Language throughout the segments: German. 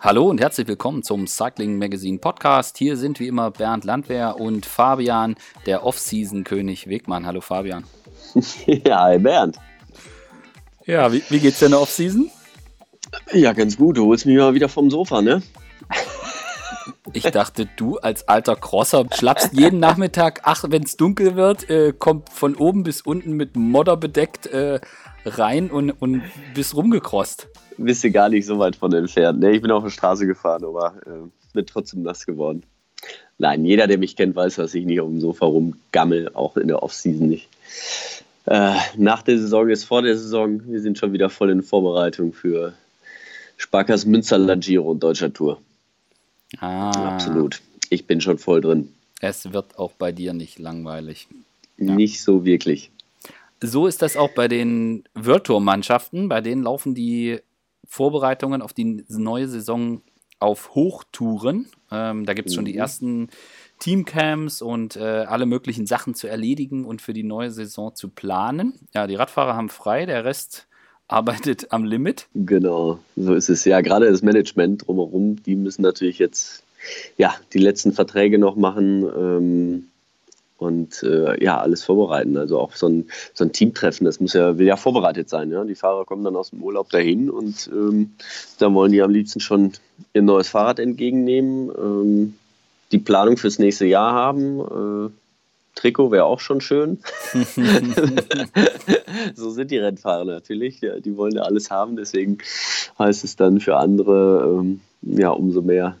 Hallo und herzlich willkommen zum Cycling Magazine Podcast. Hier sind wie immer Bernd Landwehr und Fabian, der Off-Season-König Wegmann. Hallo Fabian. Ja, hi Bernd. Ja, wie, wie geht's denn der Off-Season? Ja, ganz gut. Du holst mich mal wieder vom Sofa, ne? Ich dachte, du als alter Crosser schlappst jeden Nachmittag, ach, wenn es dunkel wird, äh, kommt von oben bis unten mit Modder bedeckt äh, rein und, und bist rumgecrossed. Bist du gar nicht so weit von entfernt. Ne, ich bin auf der Straße gefahren, aber äh, bin trotzdem nass geworden. Nein, jeder, der mich kennt, weiß, dass ich nicht auf dem Sofa rumgammel, auch in der Offseason nicht. Äh, nach der Saison ist vor der Saison. Wir sind schon wieder voll in Vorbereitung für Sparkas Münsterland Giro und Deutscher Tour. Ah. Absolut. Ich bin schon voll drin. Es wird auch bei dir nicht langweilig. Ja. Nicht so wirklich. So ist das auch bei den World Tour Mannschaften. Bei denen laufen die Vorbereitungen auf die neue Saison auf Hochtouren. Ähm, da gibt es schon die mhm. ersten Teamcamps und äh, alle möglichen Sachen zu erledigen und für die neue Saison zu planen. Ja, die Radfahrer haben frei, der Rest arbeitet am Limit. Genau, so ist es. Ja, gerade das Management drumherum, die müssen natürlich jetzt ja, die letzten Verträge noch machen ähm, und äh, ja, alles vorbereiten. Also auch so ein, so ein Teamtreffen, das muss ja, will ja vorbereitet sein. Ja? Die Fahrer kommen dann aus dem Urlaub dahin und ähm, da wollen die am liebsten schon ihr neues Fahrrad entgegennehmen, ähm, die Planung fürs nächste Jahr haben. Äh, Trikot wäre auch schon schön. so sind die Rennfahrer natürlich. Ja, die wollen ja alles haben, deswegen heißt es dann für andere ähm, ja umso mehr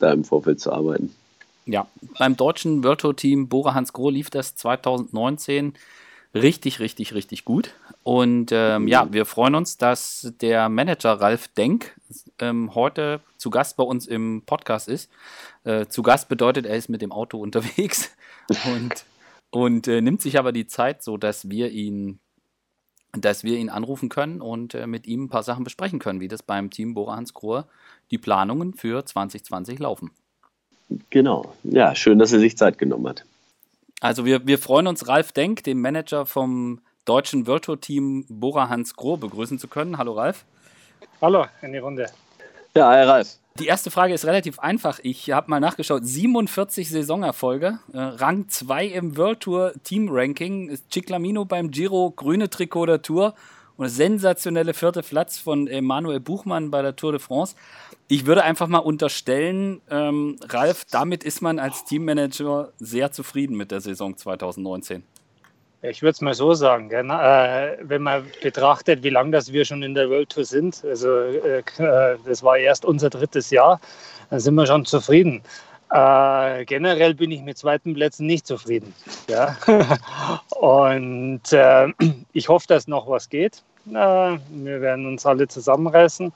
da im Vorfeld zu arbeiten. Ja, beim deutschen World Tour Team Bora Hans Groh lief das 2019 richtig, richtig, richtig gut. Und ähm, ja, wir freuen uns, dass der Manager Ralf Denk ähm, heute zu Gast bei uns im Podcast ist. Äh, zu Gast bedeutet, er ist mit dem Auto unterwegs und, und äh, nimmt sich aber die Zeit, so dass wir ihn dass wir ihn anrufen können und äh, mit ihm ein paar Sachen besprechen können, wie das beim Team Bora Hans Grohe die Planungen für 2020 laufen. Genau. Ja, schön, dass er sich Zeit genommen hat. Also wir, wir freuen uns, Ralf Denk, dem Manager vom deutschen World Tour Team Bora Hans Groh, begrüßen zu können. Hallo Ralf. Hallo in die Runde. Ja, hi Ralf. Die erste Frage ist relativ einfach. Ich habe mal nachgeschaut. 47 Saisonerfolge, äh, Rang 2 im World Tour Team Ranking, Ciclamino beim Giro, grüne Trikot der Tour und sensationelle vierte Platz von Emanuel Buchmann bei der Tour de France. Ich würde einfach mal unterstellen, ähm, Ralf, damit ist man als Teammanager sehr zufrieden mit der Saison 2019. Ich würde es mal so sagen, gell? Äh, wenn man betrachtet, wie lange das wir schon in der World Tour sind, also äh, äh, das war erst unser drittes Jahr, dann sind wir schon zufrieden. Äh, generell bin ich mit zweiten Plätzen nicht zufrieden. Ja? Und äh, ich hoffe, dass noch was geht. Äh, wir werden uns alle zusammenreißen.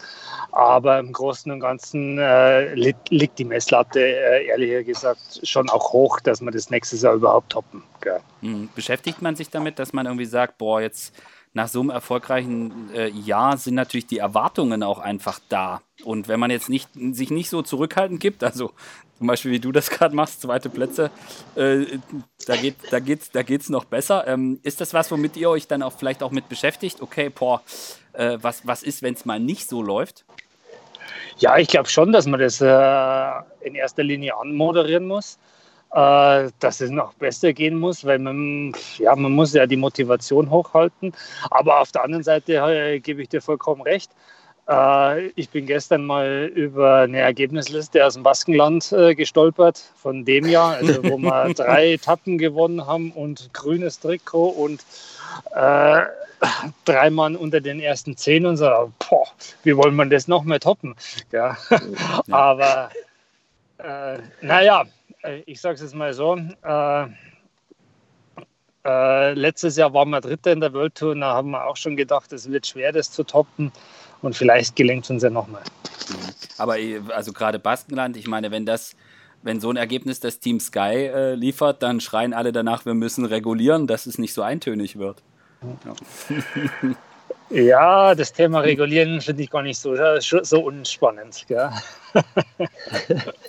Aber im Großen und Ganzen äh, liegt, die Messlatte, äh, ehrlich gesagt, schon auch hoch, dass wir das nächstes Jahr überhaupt toppen. Mhm. Beschäftigt man sich damit, dass man irgendwie sagt, boah, jetzt nach so einem erfolgreichen äh, Jahr sind natürlich die Erwartungen auch einfach da. Und wenn man jetzt nicht, sich nicht so zurückhaltend gibt, also zum Beispiel wie du das gerade machst, zweite Plätze, äh, da geht es da geht's, da noch besser. Ähm, ist das was, womit ihr euch dann auch vielleicht auch mit beschäftigt? Okay, boah, äh, was, was ist, wenn es mal nicht so läuft? Ja, ich glaube schon, dass man das äh, in erster Linie anmoderieren muss äh, dass es noch besser gehen muss, weil man, ja, man muss ja die Motivation hochhalten. Aber auf der anderen Seite äh, gebe ich dir vollkommen recht. Äh, ich bin gestern mal über eine Ergebnisliste aus dem Baskenland äh, gestolpert von dem Jahr, also wo wir drei Etappen gewonnen haben und grünes Trikot und äh, drei Mann unter den ersten zehn und so, boah, wie wollen wir das noch mehr toppen? Ja. Aber äh, naja, äh, ich sage es jetzt mal so, äh, äh, letztes Jahr waren wir Dritter in der World Tour und da haben wir auch schon gedacht, es wird schwer, das zu toppen und vielleicht gelingt es uns ja nochmal. Aber äh, also gerade Baskenland, ich meine, wenn das, wenn so ein Ergebnis das Team Sky äh, liefert, dann schreien alle danach, wir müssen regulieren, dass es nicht so eintönig wird. Ja. Ja, das Thema Regulieren finde ich gar nicht so, so unspannend.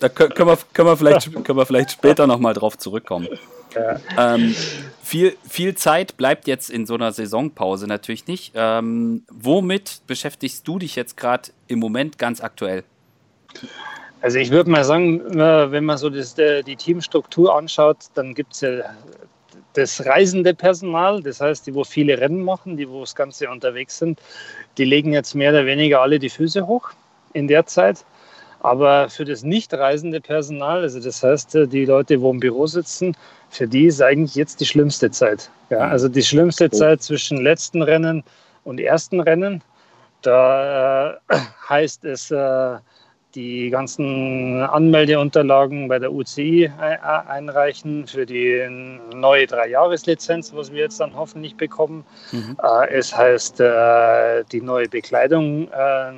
Da können wir, können, wir vielleicht, können wir vielleicht später nochmal drauf zurückkommen. Ja. Ähm, viel, viel Zeit bleibt jetzt in so einer Saisonpause natürlich nicht. Ähm, womit beschäftigst du dich jetzt gerade im Moment ganz aktuell? Also ich würde mal sagen, wenn man so das, die Teamstruktur anschaut, dann gibt es ja das reisende Personal, das heißt, die, wo viele Rennen machen, die, wo das Ganze unterwegs sind, die legen jetzt mehr oder weniger alle die Füße hoch in der Zeit. Aber für das nicht reisende Personal, also das heißt, die Leute, wo im Büro sitzen, für die ist eigentlich jetzt die schlimmste Zeit. Ja, also die schlimmste oh. Zeit zwischen letzten Rennen und ersten Rennen. Da äh, heißt es, äh, die ganzen Anmeldeunterlagen bei der UCI einreichen für die neue Dreijahreslizenz, was wir jetzt dann hoffentlich bekommen. Mhm. Äh, es heißt, äh, die neue Bekleidung äh,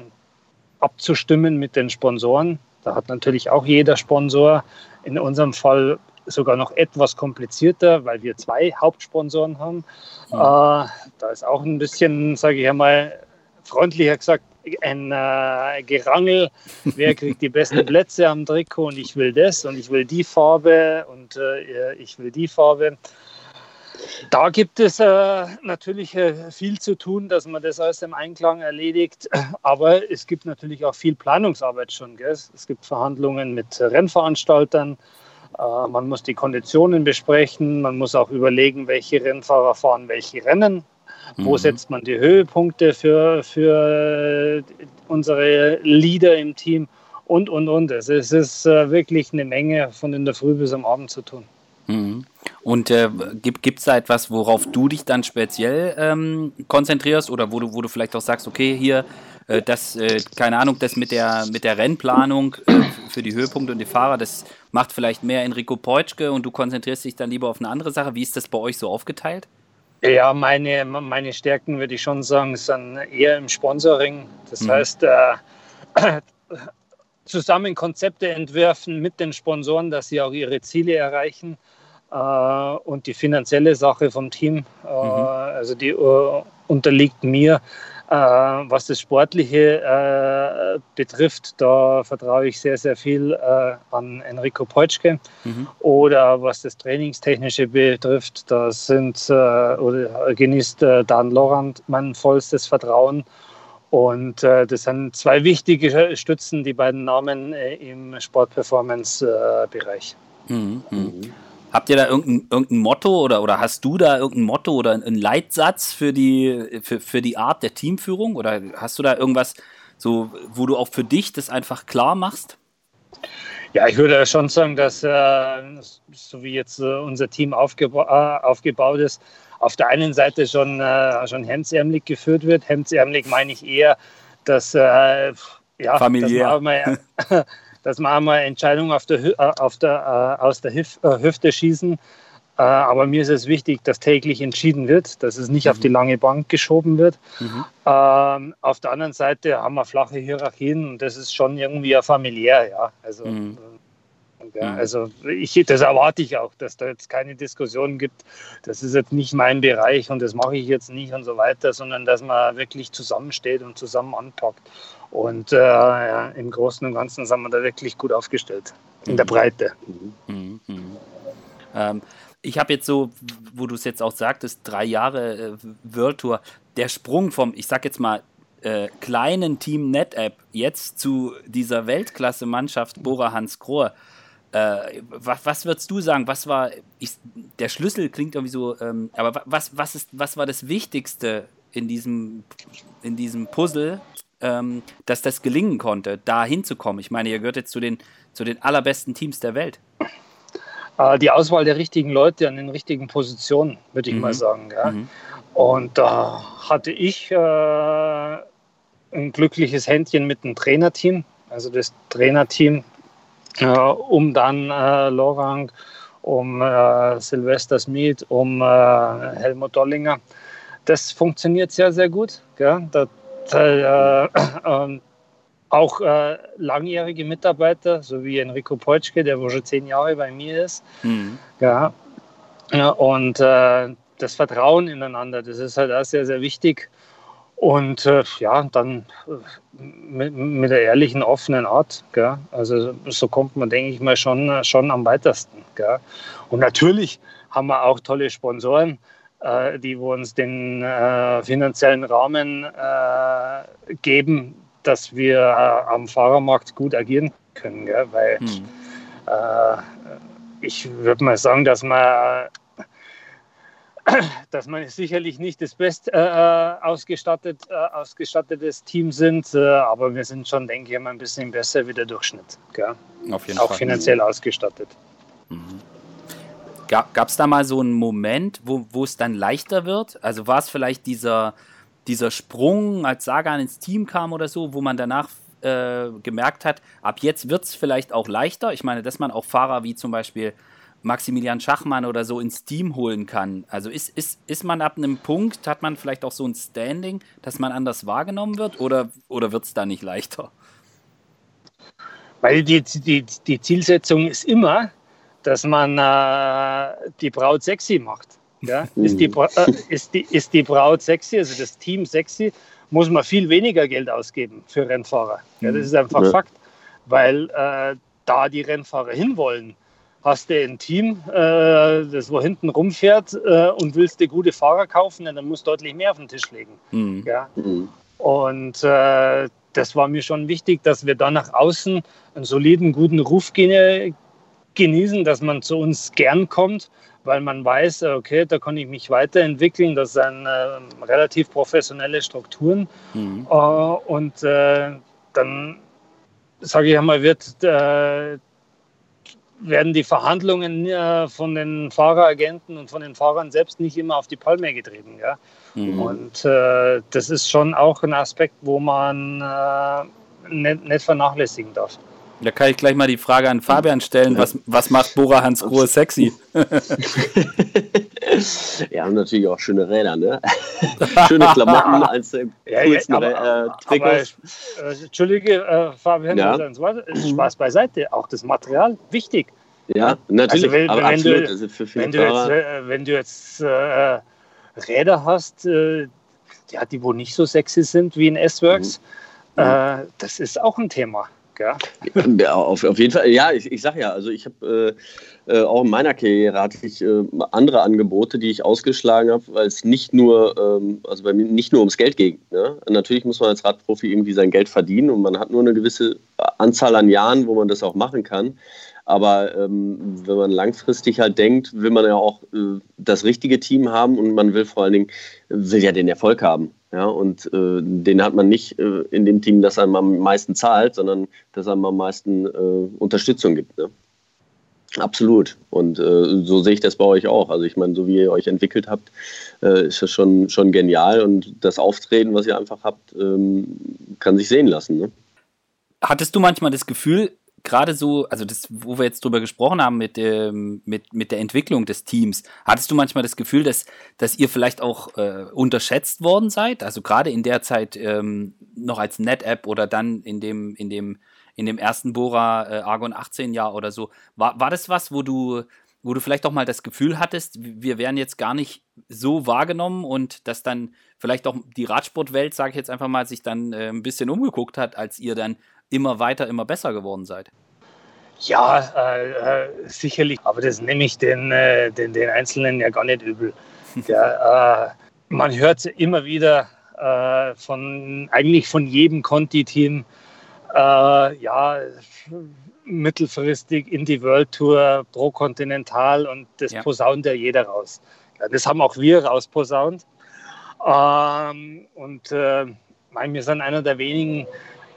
abzustimmen mit den Sponsoren. Da hat natürlich auch jeder Sponsor in unserem Fall sogar noch etwas komplizierter, weil wir zwei Hauptsponsoren haben. Mhm. da ist auch ein bisschen, sage ich einmal, freundlicher gesagt, ein äh, Gerangel, wer kriegt die besten Plätze am Trikot und ich will das und ich will die Farbe und äh, ich will die Farbe. Da gibt es äh, natürlich äh, viel zu tun, dass man das alles im Einklang erledigt. Aber es gibt natürlich auch viel Planungsarbeit schon. Gell? Es gibt Verhandlungen mit Rennveranstaltern. Äh, man muss die Konditionen besprechen. Man muss auch überlegen, welche Rennfahrer fahren welche Rennen. Wo mhm. setzt man die Höhepunkte für, für unsere Leader im Team? Und, und, und. Es ist äh, wirklich eine Menge von in der Früh bis am Abend zu tun. Mhm. Und äh, gibt es da etwas, worauf du dich dann speziell ähm, konzentrierst oder wo du, wo du vielleicht auch sagst, okay, hier, äh, das, äh, keine Ahnung, das mit der, mit der Rennplanung äh, für die Höhepunkte und die Fahrer, das macht vielleicht mehr Enrico Peutschke und du konzentrierst dich dann lieber auf eine andere Sache. Wie ist das bei euch so aufgeteilt? Ja, meine, meine Stärken würde ich schon sagen, sind eher im Sponsoring. Das mhm. heißt, äh, zusammen Konzepte entwerfen mit den Sponsoren, dass sie auch ihre Ziele erreichen. Äh, und die finanzielle Sache vom Team, äh, mhm. also die äh, unterliegt mir. Äh, was das Sportliche äh, betrifft, da vertraue ich sehr, sehr viel äh, an Enrico Peutschke. Mhm. Oder was das Trainingstechnische betrifft, da sind oder genießt Dan Lorand mein vollstes Vertrauen. Und äh, das sind zwei wichtige Stützen, die beiden Namen äh, im Sportperformance-Bereich. Mhm. Mhm. Habt ihr da irgendein, irgendein Motto oder, oder hast du da irgendein Motto oder einen Leitsatz für die, für, für die Art der Teamführung? Oder hast du da irgendwas, so, wo du auch für dich das einfach klar machst? Ja, ich würde schon sagen, dass äh, so wie jetzt äh, unser Team aufgeba äh, aufgebaut ist, auf der einen Seite schon, äh, schon hemdsärmlich geführt wird. Hemdsärmlich meine ich eher, dass äh, ja, familiär. Dass dass wir einmal Entscheidungen auf der, äh, auf der, äh, aus der Hüf, äh, Hüfte schießen. aber mir ist es wichtig, dass täglich entschieden wird, dass es nicht mhm. auf die lange Bank geschoben wird. Mhm. Ähm, auf der anderen Seite haben wir flache Hierarchien und das ist schon irgendwie ja familiär. Ja. Also, mhm. Ja, also ich, das erwarte ich auch, dass da jetzt keine Diskussion gibt, das ist jetzt nicht mein Bereich und das mache ich jetzt nicht und so weiter, sondern dass man wirklich zusammensteht und zusammen anpackt. Und äh, ja, im Großen und Ganzen sind wir da wirklich gut aufgestellt, in der Breite. Mhm. Mhm. Ähm, ich habe jetzt so, wo du es jetzt auch sagtest, drei Jahre äh, World Tour, der Sprung vom, ich sag jetzt mal, äh, kleinen Team NetApp jetzt zu dieser Weltklasse-Mannschaft Bora Hans Krohr. Äh, was, was würdest du sagen? Was war ich, der Schlüssel? Klingt irgendwie so, ähm, aber was, was, ist, was war das Wichtigste in diesem, in diesem Puzzle, ähm, dass das gelingen konnte, da hinzukommen? Ich meine, ihr gehört jetzt zu den, zu den allerbesten Teams der Welt. Äh, die Auswahl der richtigen Leute an den richtigen Positionen, würde ich mhm. mal sagen. Ja. Mhm. Und da hatte ich äh, ein glückliches Händchen mit dem Trainerteam. Also das Trainerteam äh, um dann äh, Lorang, um äh, Sylvester Smith, um äh, Helmut Dollinger. Das funktioniert sehr, sehr gut. Gell? Das, äh, ähm, auch äh, langjährige Mitarbeiter, so wie Enrico Peutschke, der wohl schon zehn Jahre bei mir ist. Mhm. Ja. ja. und äh, das Vertrauen ineinander, das ist halt auch sehr, sehr wichtig. Und äh, ja, dann äh, mit, mit, der ehrlichen, offenen Art. Gell? Also so kommt man, denke ich mal, schon, schon am weitesten. Gell? Und natürlich haben wir auch tolle Sponsoren, äh, die uns den äh, finanziellen Rahmen äh, geben, dass wir äh, am Fahrermarkt gut agieren können. Gell? Weil hm. äh, ich würde mal sagen, dass man dass man sicherlich nicht das best äh, äh ausgestattet, äh, ausgestattetes Team sind, äh, aber wir sind schon, denke ich, ein bisschen besser wie der Durchschnitt. Gell? Auf jeden Auch Fall. finanziell ausgestattet. Mhm. Gab es da mal so einen Moment, wo, es dann leichter wird? Also war es vielleicht dieser, dieser Sprung, als Sagan ins Team kam oder so, wo man danach äh, gemerkt hat, ab jetzt wird es vielleicht auch leichter? Ich meine, dass man auch Fahrer wie zum Beispiel Maximilian Schachmann oder so ins Team holen kann. Also ist, ist, ist man ab einem Punkt, hat man vielleicht auch so ein Standing, dass man anders wahrgenommen wird oder, oder wird es da nicht leichter? Weil die, die, die Zielsetzung ist immer, dass man äh, die Braut sexy macht. Ja? Ist, die, äh, ist, die, ist die Braut sexy, also das Team sexy, muss man viel weniger Geld ausgeben für Rennfahrer. Ja, das ist einfach ja. Fakt, weil äh, da die Rennfahrer hinwollen, hast du ein Team, äh, das wo hinten rumfährt äh, und willst dir gute Fahrer kaufen, dann musst du deutlich mehr auf den Tisch legen. Mhm. Ja? Mhm. Und äh, das war mir schon wichtig, dass wir da nach außen einen soliden, guten Ruf genießen, dass man zu uns gern kommt, weil man weiß, okay, da kann ich mich weiterentwickeln. Das sind äh, relativ professionelle Strukturen. Mhm. Äh, und äh, dann, sage ich einmal, wird äh, werden die Verhandlungen äh, von den Fahreragenten und von den Fahrern selbst nicht immer auf die Palme getrieben. Ja? Mhm. Und äh, das ist schon auch ein Aspekt, wo man äh, nicht, nicht, vernachlässigen darf. Da kann ich gleich mal die Frage an Fabian stellen, was, was macht Bora Hans Grohe sexy? ja, haben natürlich auch schöne Räder, ne? Schöne Klamotten als der ja, coolsten ja, aber, äh, Trikots. Aber, äh, Entschuldige, äh, Fabian, ja. Spaß beiseite. Auch das Material, wichtig. Ja, natürlich. Also wenn, aber wenn, absolut. Du, also für wenn, du jetzt, äh, wenn du jetzt äh, Räder hast, äh, ja, die wo nicht so sexy sind wie in S-Works, mhm. mhm. das ist auch ein Thema ja? ja auf, auf jeden Fall. Ja, ich, ich sage ja, also ich habe äh, äh, auch in meiner Karriere hatte ich äh, andere Angebote, die ich ausgeschlagen habe, weil es nicht nur, ähm, also bei mir nicht nur ums Geld ging. Ne? Natürlich muss man als Radprofi irgendwie sein Geld verdienen und man hat nur eine gewisse Anzahl an Jahren, wo man das auch machen kann. Aber ähm, wenn man langfristig halt denkt, will man ja auch äh, das richtige Team haben und man will vor allen Dingen, will ja den Erfolg haben. Ja, und äh, den hat man nicht äh, in dem Team, das einem am meisten zahlt, sondern das einem am meisten äh, Unterstützung gibt. Ne? Absolut. Und äh, so sehe ich das bei euch auch. Also ich meine, so wie ihr euch entwickelt habt, äh, ist das schon, schon genial. Und das Auftreten, was ihr einfach habt, ähm, kann sich sehen lassen. Ne? Hattest du manchmal das Gefühl, gerade so, also das, wo wir jetzt drüber gesprochen haben mit, ähm, mit, mit der Entwicklung des Teams, hattest du manchmal das Gefühl, dass, dass ihr vielleicht auch äh, unterschätzt worden seid? Also gerade in der Zeit ähm, noch als NetApp oder dann in dem, in dem, in dem ersten Bora äh, Argon 18 Jahr oder so. War, war das was, wo du, wo du vielleicht auch mal das Gefühl hattest, wir wären jetzt gar nicht so wahrgenommen und dass dann vielleicht auch die Radsportwelt, sage ich jetzt einfach mal, sich dann äh, ein bisschen umgeguckt hat, als ihr dann immer weiter, immer besser geworden seid. Ja, äh, äh, sicherlich. Aber das nehme ich den, äh, den, den Einzelnen ja gar nicht übel. Ja, äh, man hört immer wieder äh, von eigentlich von jedem Conti-Team, ja, mittelfristig in die World Tour pro Kontinental und das ja. posaunt ja jeder raus. Ja, das haben auch wir rausposaunt. Ähm, und äh, wir sind einer der wenigen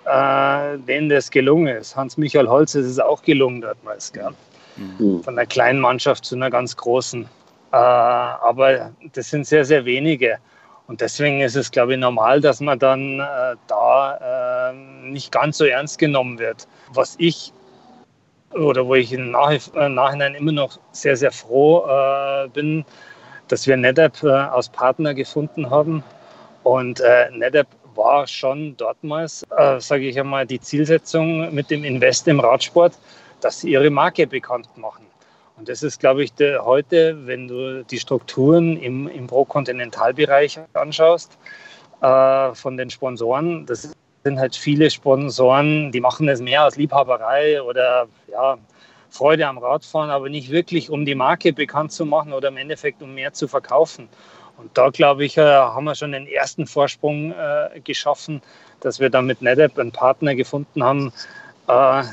äh, denen das gelungen ist. Hans-Michael Holz ist es auch gelungen damals, gell? Mhm. von einer kleinen Mannschaft zu einer ganz großen. Äh, aber das sind sehr, sehr wenige. Und deswegen ist es, glaube ich, normal, dass man dann äh, da äh, nicht ganz so ernst genommen wird. Was ich oder wo ich im äh, Nachhinein immer noch sehr, sehr froh äh, bin, dass wir NetApp als Partner gefunden haben. Und NetApp war schon dortmals, äh, sage ich einmal, die Zielsetzung mit dem Invest im Radsport, dass sie ihre Marke bekannt machen. Und das ist, glaube ich, der, heute, wenn du die Strukturen im, im Pro-Kontinentalbereich anschaust, äh, von den Sponsoren, das sind halt viele Sponsoren, die machen es mehr als Liebhaberei oder ja, Freude am Radfahren, aber nicht wirklich, um die Marke bekannt zu machen oder im Endeffekt, um mehr zu verkaufen. Und da, glaube ich, äh, haben wir schon den ersten Vorsprung äh, geschaffen, dass wir da mit NetApp einen Partner gefunden haben, äh,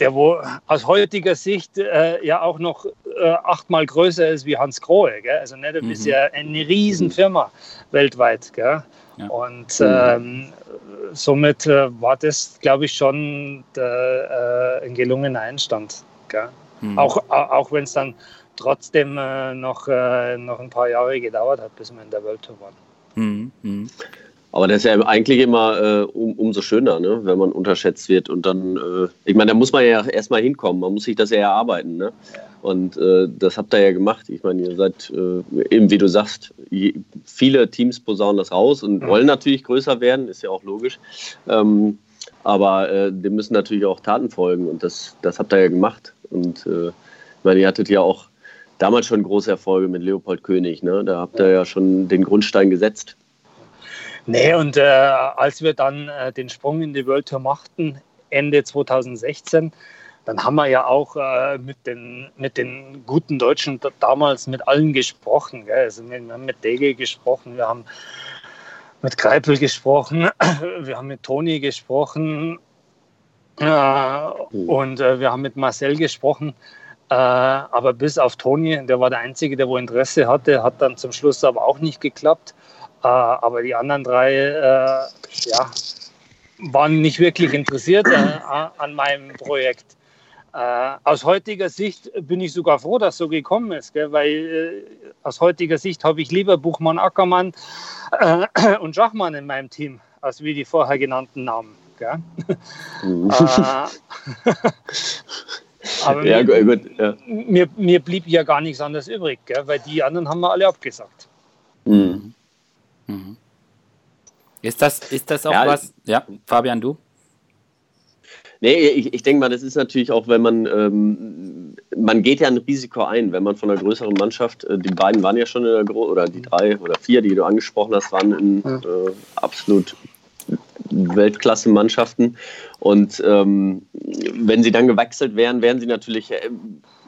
der wo aus heutiger Sicht äh, ja auch noch äh, achtmal größer ist wie Hans Grohe. Gell? Also NetApp mhm. ist ja eine Riesenfirma weltweit. Gell? Ja. Und ähm, somit äh, war das, glaube ich, schon der, ein gelungener Einstand. Mhm. Auch, auch wenn es dann trotzdem äh, noch, äh, noch ein paar Jahre gedauert hat, bis wir in der World Tour waren. Mhm. mhm. Aber das ist ja eigentlich immer äh, um, umso schöner, ne? wenn man unterschätzt wird. Und dann, äh, ich meine, da muss man ja erstmal hinkommen. Man muss sich das ja erarbeiten. Ne? Und äh, das habt ihr ja gemacht. Ich meine, ihr seid, äh, eben wie du sagst, viele Teams posaunen das raus und mhm. wollen natürlich größer werden, ist ja auch logisch. Ähm, aber äh, dem müssen natürlich auch Taten folgen. Und das, das habt ihr ja gemacht. Und äh, ich meine, ihr hattet ja auch damals schon große Erfolge mit Leopold König. Ne? Da habt ihr ja schon den Grundstein gesetzt. Nee, und äh, als wir dann äh, den Sprung in die World Tour machten, Ende 2016, dann haben wir ja auch äh, mit, den, mit den guten Deutschen damals mit allen gesprochen. Gell? Also wir, wir haben mit Dege gesprochen, wir haben mit Greipel gesprochen, wir haben mit Toni gesprochen äh, und äh, wir haben mit Marcel gesprochen. Äh, aber bis auf Toni, der war der Einzige, der wo Interesse hatte, hat dann zum Schluss aber auch nicht geklappt. Äh, aber die anderen drei äh, ja, waren nicht wirklich interessiert an meinem Projekt. Äh, aus heutiger Sicht bin ich sogar froh, dass so gekommen ist, gell? weil äh, aus heutiger Sicht habe ich lieber Buchmann, Ackermann äh, und Schachmann in meinem Team, als wie die vorher genannten Namen. Mhm. aber ja, mir, gut, ja. Mir, mir, blieb ja gar nichts anderes übrig, gell? weil die anderen haben wir alle abgesagt. Mhm. Mhm. Ist das, ist das auch ja, was? Ja, Fabian, du? Nee, ich, ich denke mal, das ist natürlich auch, wenn man, ähm, man geht ja ein Risiko ein, wenn man von einer größeren Mannschaft, äh, die beiden waren ja schon in der Gro oder die drei oder vier, die du angesprochen hast, waren in äh, absolut Weltklasse-Mannschaften. Und ähm, wenn sie dann gewechselt wären, wären sie natürlich äh,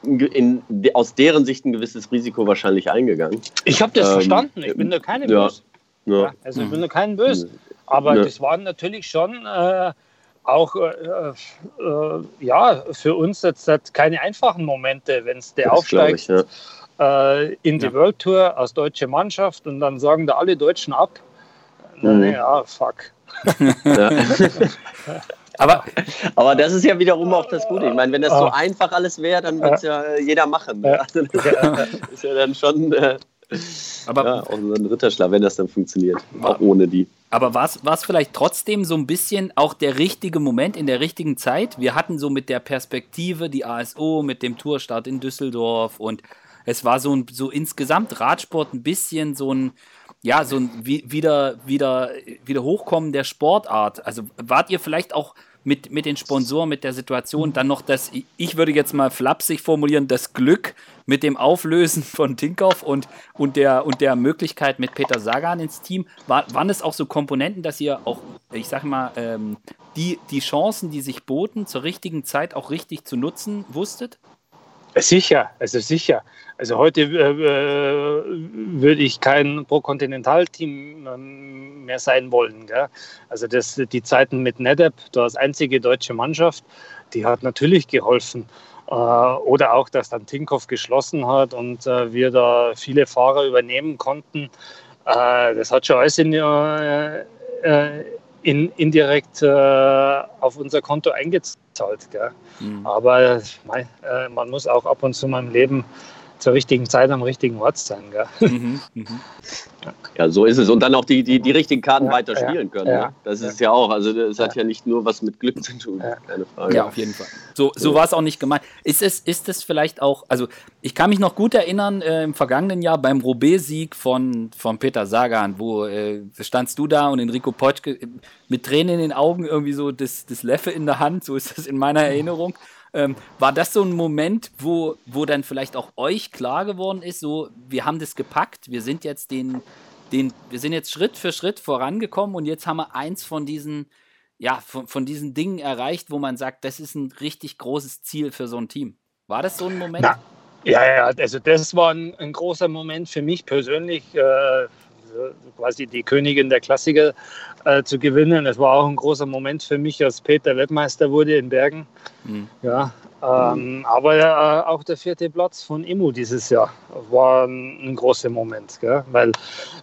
in, aus deren Sicht ein gewisses Risiko wahrscheinlich eingegangen. Ich habe das ähm, verstanden, ich bin da keine ja. böse. Ja. Also ich bin da keinen böse. Aber ja. das waren natürlich schon äh, auch äh, äh, ja, für uns jetzt, jetzt keine einfachen Momente, wenn es der aufsteigt ich, ja. Äh, in die World Tour als deutsche Mannschaft und dann sagen da alle Deutschen ab. Mhm. Ja, fuck. Aber, aber das ist ja wiederum auch das Gute. Ich meine, wenn das so einfach alles wäre, dann würde es ja jeder machen. Also das ist ja dann schon äh, aber, ja, auch so ein Ritterschlag, wenn das dann funktioniert, auch ohne die. Aber war es vielleicht trotzdem so ein bisschen auch der richtige Moment in der richtigen Zeit? Wir hatten so mit der Perspektive die ASO, mit dem Tourstart in Düsseldorf und es war so, ein, so insgesamt Radsport ein bisschen so ein, ja, so ein wieder, wieder, wieder Hochkommen der Sportart. Also wart ihr vielleicht auch mit, mit den Sponsoren, mit der Situation dann noch das, ich würde jetzt mal flapsig formulieren, das Glück mit dem Auflösen von Tinkoff und, und, der, und der Möglichkeit mit Peter Sagan ins Team. War, waren es auch so Komponenten, dass ihr auch, ich sag mal, ähm, die, die Chancen, die sich boten, zur richtigen Zeit auch richtig zu nutzen, wusstet? Sicher, also sicher. Also heute äh, äh, würde ich kein Pro-Kontinental-Team ähm, mehr sein wollen. Gell? Also das, die Zeiten mit NetApp, das einzige deutsche Mannschaft, die hat natürlich geholfen. Äh, oder auch, dass dann Tinkoff geschlossen hat und äh, wir da viele Fahrer übernehmen konnten. Äh, das hat schon alles in, äh, in, indirekt auf unser Konto eingezahlt. Mhm. Aber man muss auch ab und zu mal im Leben zur richtigen Zeit am richtigen Ort sein. Mhm, mhm. Ja, so ist es. Und dann auch die, die, die richtigen Karten ja, weiter spielen können. Ja, ne? Das ist ja auch, also das hat ja nicht nur was mit Glück zu tun, keine Frage. Ja, auf jeden Fall. So, so war es auch nicht gemeint. Ist es, ist es vielleicht auch, also ich kann mich noch gut erinnern, äh, im vergangenen Jahr beim Roubaix-Sieg von, von Peter Sagan, wo äh, standst du da und Enrico Potschke mit Tränen in den Augen irgendwie so das, das Leffe in der Hand, so ist das in meiner Erinnerung. Ähm, war das so ein Moment, wo, wo dann vielleicht auch euch klar geworden ist, so, wir haben das gepackt, wir sind jetzt den, den, wir sind jetzt Schritt für Schritt vorangekommen und jetzt haben wir eins von diesen, ja, von, von diesen Dingen erreicht, wo man sagt, das ist ein richtig großes Ziel für so ein Team. War das so ein Moment? Na, Ja, ja, also das war ein, ein großer Moment für mich persönlich, äh, quasi die Königin der Klassiker äh, zu gewinnen. Es war auch ein großer Moment für mich, als Peter Weltmeister wurde in Bergen. Mhm. Ja, ähm, aber äh, auch der vierte Platz von Emu dieses Jahr war ein, ein großer Moment, gell? weil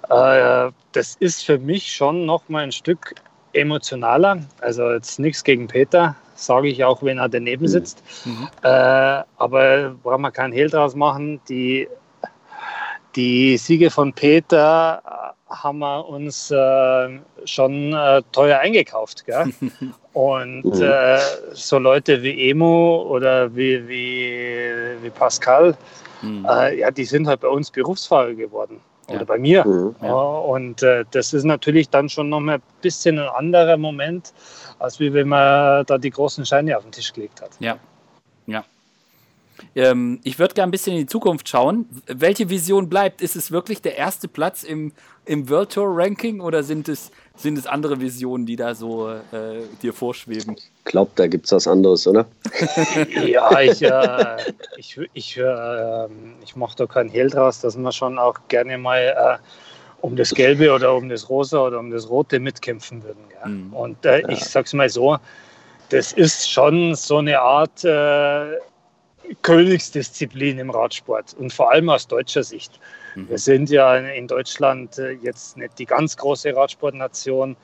äh, das ist für mich schon noch mal ein Stück emotionaler. Also jetzt nichts gegen Peter, sage ich auch, wenn er daneben mhm. sitzt. Mhm. Äh, aber brauchen wir keinen Hehl draus machen. Die, die Siege von Peter haben wir uns äh, schon äh, teuer eingekauft. Gell? Und mhm. äh, so Leute wie Emo oder wie, wie, wie Pascal, mhm. Äh, ja, die sind halt bei uns Berufsfahrer geworden oder bei mir. Mhm. Ja. Und äh, das ist natürlich dann schon noch mal ein bisschen ein anderer Moment, als wie wenn man da die großen Scheine auf den Tisch gelegt hat. Ja, ja. Ähm, ich würde gerne ein bisschen in die Zukunft schauen. Welche Vision bleibt? Ist es wirklich der erste Platz im, im World Tour Ranking oder sind es, sind es andere Visionen, die da so äh, dir vorschweben? Ich glaube, da gibt es was anderes, oder? ja, ich, äh, ich, ich, äh, ich mache da keinen Hehl draus, dass man schon auch gerne mal äh, um das Gelbe oder um das Rosa oder um das Rote mitkämpfen würden. Mhm. Und äh, ja. ich sag's mal so, das ist schon so eine Art äh, Königsdisziplin im Radsport und vor allem aus deutscher Sicht. Mhm. Wir sind ja in Deutschland äh, jetzt nicht die ganz große Radsportnation,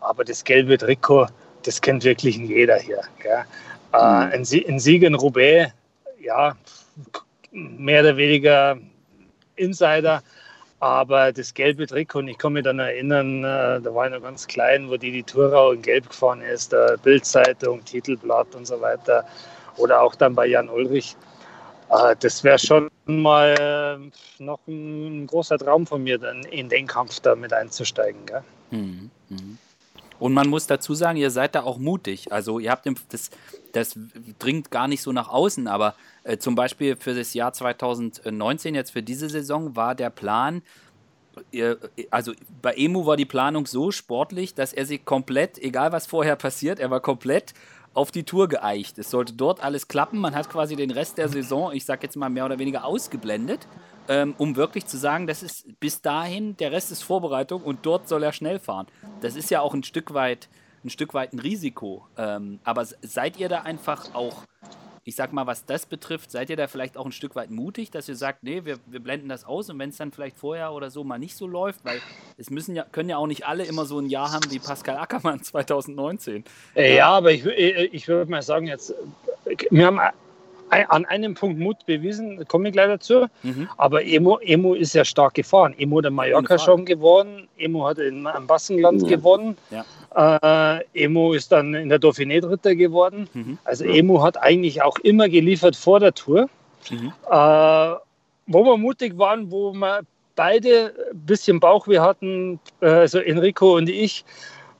aber das gelbe Trikot, das kennt wirklich jeder hier. Gell? Äh, mhm. Ein, ein Sieg in Roubaix, ja, mehr oder weniger Insider, aber das gelbe Trikot, und ich kann mich dann erinnern, äh, da war ich noch ganz klein, wo die die Tourau in Gelb gefahren ist, Bildzeitung, Titelblatt und so weiter. Oder auch dann bei Jan Ulrich. Äh, das wäre schon mal äh, noch ein, großer Traum von mir, dann in den Kampf da mit einzusteigen. Gell? Mhm. Mhm. Und man muss dazu sagen, ihr seid da auch mutig. Also ihr habt das, das dringt gar nicht so nach außen, aber äh, zum Beispiel für das Jahr 2019, jetzt für diese Saison, war der Plan, also bei Emu war die Planung so sportlich, dass er sich komplett, egal was vorher passiert, er war komplett auf die Tour geeicht. Es sollte dort alles klappen. Man hat quasi den Rest der Saison, ich sag jetzt mal mehr oder weniger ausgeblendet ähm, um wirklich zu sagen, das ist bis dahin, der Rest ist Vorbereitung und dort soll er schnell fahren. Das ist ja auch ein Stück weit ein Stück weit ein Risiko. Ähm, aber seid ihr da einfach auch, ich sag mal, was das betrifft, seid ihr da vielleicht auch ein Stück weit mutig, dass ihr sagt, nee, wir, wir blenden das aus und wenn es dann vielleicht vorher oder so mal nicht so läuft, weil es müssen ja, können ja auch nicht alle immer so ein Jahr haben wie Pascal Ackermann 2019. Ja, ja aber ich, ich würde mal sagen, jetzt, wir haben an einem Punkt Mut bewiesen, komme ich gleich dazu. Mhm. Aber Emo, Emo ist ja stark gefahren. Emo hat in Mallorca schon gewonnen, Emo hat in, im Baskenland ja. gewonnen. Ja. Äh, Emo ist dann in der Dauphiné Dritter geworden. Mhm. Also Emo hat eigentlich auch immer geliefert vor der Tour. Mhm. Äh, wo wir mutig waren, wo wir beide ein bisschen Bauchweh hatten, äh, also Enrico und ich,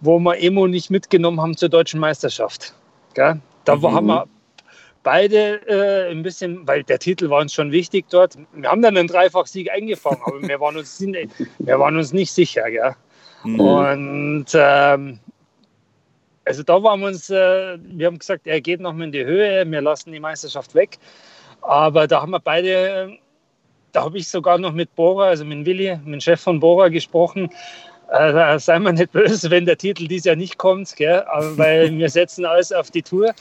wo wir Emo nicht mitgenommen haben zur deutschen Meisterschaft. Gell? Da mhm. haben wir beide äh, ein bisschen, weil der Titel war uns schon wichtig dort. Wir haben dann einen Dreifachsieg eingefangen, aber wir waren uns, wir waren uns nicht sicher. Gell? Mhm. Und ähm, also da waren wir uns, äh, wir haben gesagt, er geht noch mal in die Höhe, wir lassen die Meisterschaft weg. Aber da haben wir beide, da habe ich sogar noch mit Bora, also mit Willi, mit dem Chef von Bora gesprochen. Äh, sei mal nicht böse, wenn der Titel dieses Jahr nicht kommt, gell? weil wir setzen alles auf die Tour.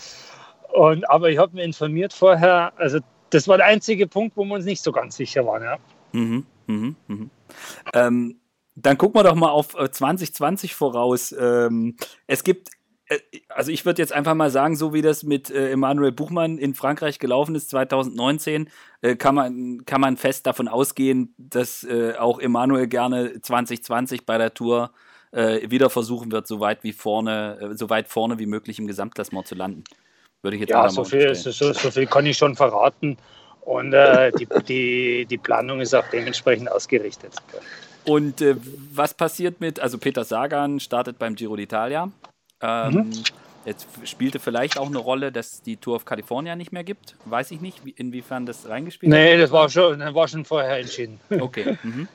Und, aber ich habe mich informiert vorher, also das war der einzige Punkt, wo wir uns nicht so ganz sicher waren. Ja. Mhm, mhm, mhm. Ähm, dann gucken wir doch mal auf 2020 äh, voraus. Ähm, es gibt, äh, also ich würde jetzt einfach mal sagen, so wie das mit äh, Emanuel Buchmann in Frankreich gelaufen ist 2019, äh, kann, man, kann man fest davon ausgehen, dass äh, auch Emanuel gerne 2020 bei der Tour äh, wieder versuchen wird, so weit wie vorne, so weit vorne wie möglich im Gesamtklassement zu landen. Würde ich jetzt ja, so viel, so, so, viel kann ich schon verraten. Und die, die, die Planung ist auch dementsprechend ausgerichtet. Und äh, was passiert mit, also Peter Sagan startet beim Giro d'Italia. Ähm, mhm. Jetzt spielte vielleicht auch eine Rolle, dass die Tour of California nicht mehr gibt. Weiß ich nicht, inwiefern das reingespielt nee, hat. Nee, das war schon, war schon vorher entschieden. Okay. Mhm.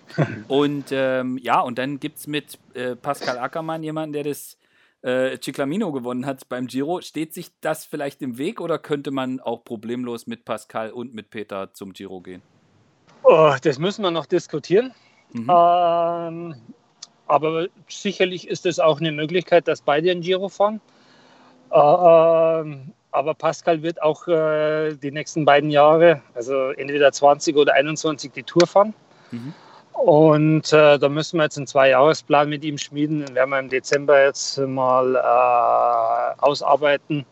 Und ähm, ja, und dann gibt es mit äh, Pascal Ackermann jemanden, der das äh, Ciclamino gewonnen hat beim Giro. Steht sich das vielleicht im Weg oder könnte man auch problemlos mit Pascal und mit Peter zum Giro gehen? Oh, das müssen wir noch diskutieren. Mhm. Ähm, aber sicherlich ist es auch eine Möglichkeit, dass beide ein Giro fahren. Äh, ähm, aber Pascal wird auch äh, die nächsten beiden Jahre, also entweder 20 oder 21, die Tour fahren. Mhm. Und äh, da müssen wir jetzt einen Zwei-Jahres-Plan mit ihm schmieden. Den werden wir im Dezember jetzt mal äh, ausarbeiten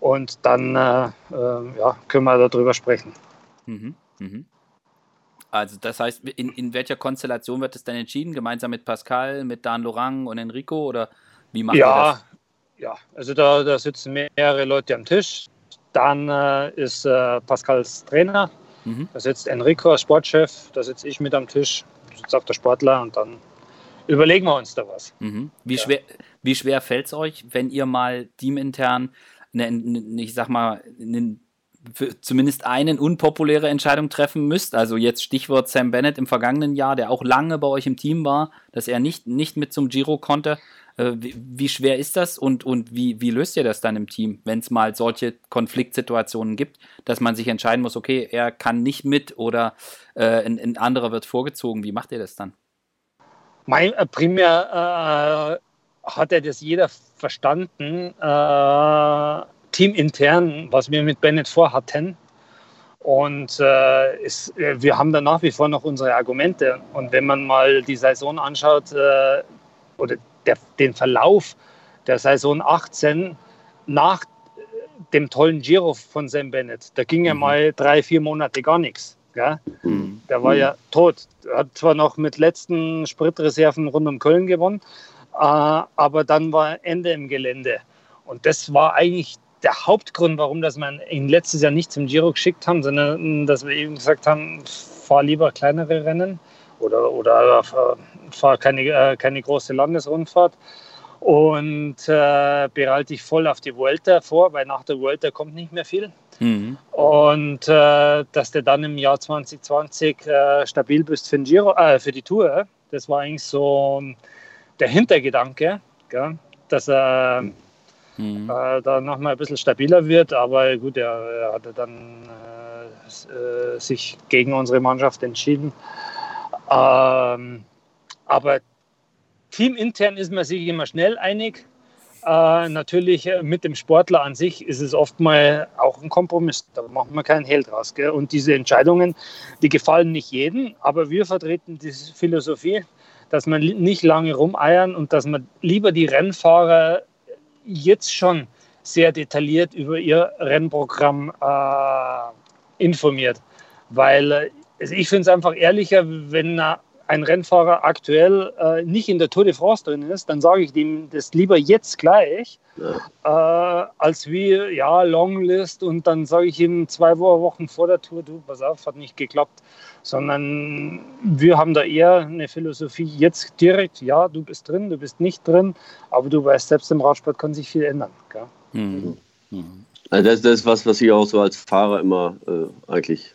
und dann äh, äh ja, können wir darüber sprechen. Mhm. Mhm. Also das heißt, in, in welcher Konstellation wird es dann entschieden? Gemeinsam mit Pascal, mit Dan Lorang und Enrico oder wie macht ja, ihr das? Ja, also da, da sitzen mehrere Leute am Tisch. Dann äh, ist äh, Pascals Trainer, mhm. da sitzt Enrico als Sportchef, da sitze ich mit am Tisch sitzt auf der Sportler und dann überlegen wir uns da was. Mhm. Wie, ja. schwer, wie schwer fällt es euch, wenn ihr mal teamintern, eine, eine, ich sag mal, eine, zumindest eine unpopuläre Entscheidung treffen müsst? Also jetzt Stichwort Sam Bennett im vergangenen Jahr, der auch lange bei euch im Team war, dass er nicht, nicht mit zum Giro konnte. Äh, wie, wie, schwer ist das und, und wie, wie löst ihr das dann im Team, wenn es mal solche Konfliktsituationen gibt, dass man sich entscheiden muss, okay, er kann nicht mit oder äh, ein, ein anderer wird vorgezogen. Wie macht ihr das dann? Mein, äh, primär äh, hat er das jeder verstanden, äh, teamintern, was wir mit Bennett vorhatten. Und äh, ist, äh, wir haben da nach wie vor noch unsere Argumente. Und wenn man mal die Saison anschaut, äh, oder der, den Verlauf der Saison 18 nach dem tollen Giro von Sam Bennett. Da ging ja mhm. mal drei, vier Monate gar nichts. Mhm. Der war ja tot. Er hat zwar noch mit letzten Spritreserven rund um Köln gewonnen, äh, aber dann war Ende im Gelände. Und das war eigentlich der Hauptgrund, warum dass wir ihn letztes Jahr nicht zum Giro geschickt haben, sondern dass wir eben gesagt haben, fahr lieber kleinere Rennen oder, oder fahre keine, äh, keine große Landesrundfahrt und äh, bereite dich voll auf die Vuelta vor, weil nach der Vuelta kommt nicht mehr viel. Mhm. Und äh, dass du dann im Jahr 2020 äh, stabil bist für, Giro, äh, für die Tour, das war eigentlich so der Hintergedanke, gell? dass er mhm. Äh, da nochmal ein bisschen stabiler wird. Aber gut, er, er hatte dann äh, sich gegen unsere Mannschaft entschieden. Ähm, aber teamintern ist man sich immer schnell einig. Äh, natürlich äh, mit dem Sportler an sich ist es oft mal auch ein Kompromiss. Da macht man keinen Hehl draus. Gell? Und diese Entscheidungen, die gefallen nicht jedem, aber wir vertreten die Philosophie, dass man nicht lange rumeiern und dass man lieber die Rennfahrer jetzt schon sehr detailliert über ihr Rennprogramm äh, informiert. Weil äh, also ich finde es einfach ehrlicher, wenn ein Rennfahrer aktuell äh, nicht in der Tour de France drin ist, dann sage ich ihm das lieber jetzt gleich, ja. äh, als wie, ja, Longlist und dann sage ich ihm zwei Wochen vor der Tour, du, pass auf, hat nicht geklappt, sondern wir haben da eher eine Philosophie, jetzt direkt, ja, du bist drin, du bist nicht drin, aber du weißt, selbst im Radsport kann sich viel ändern. Mhm. Mhm. Also das, das, ist was, was ich auch so als Fahrer immer äh, eigentlich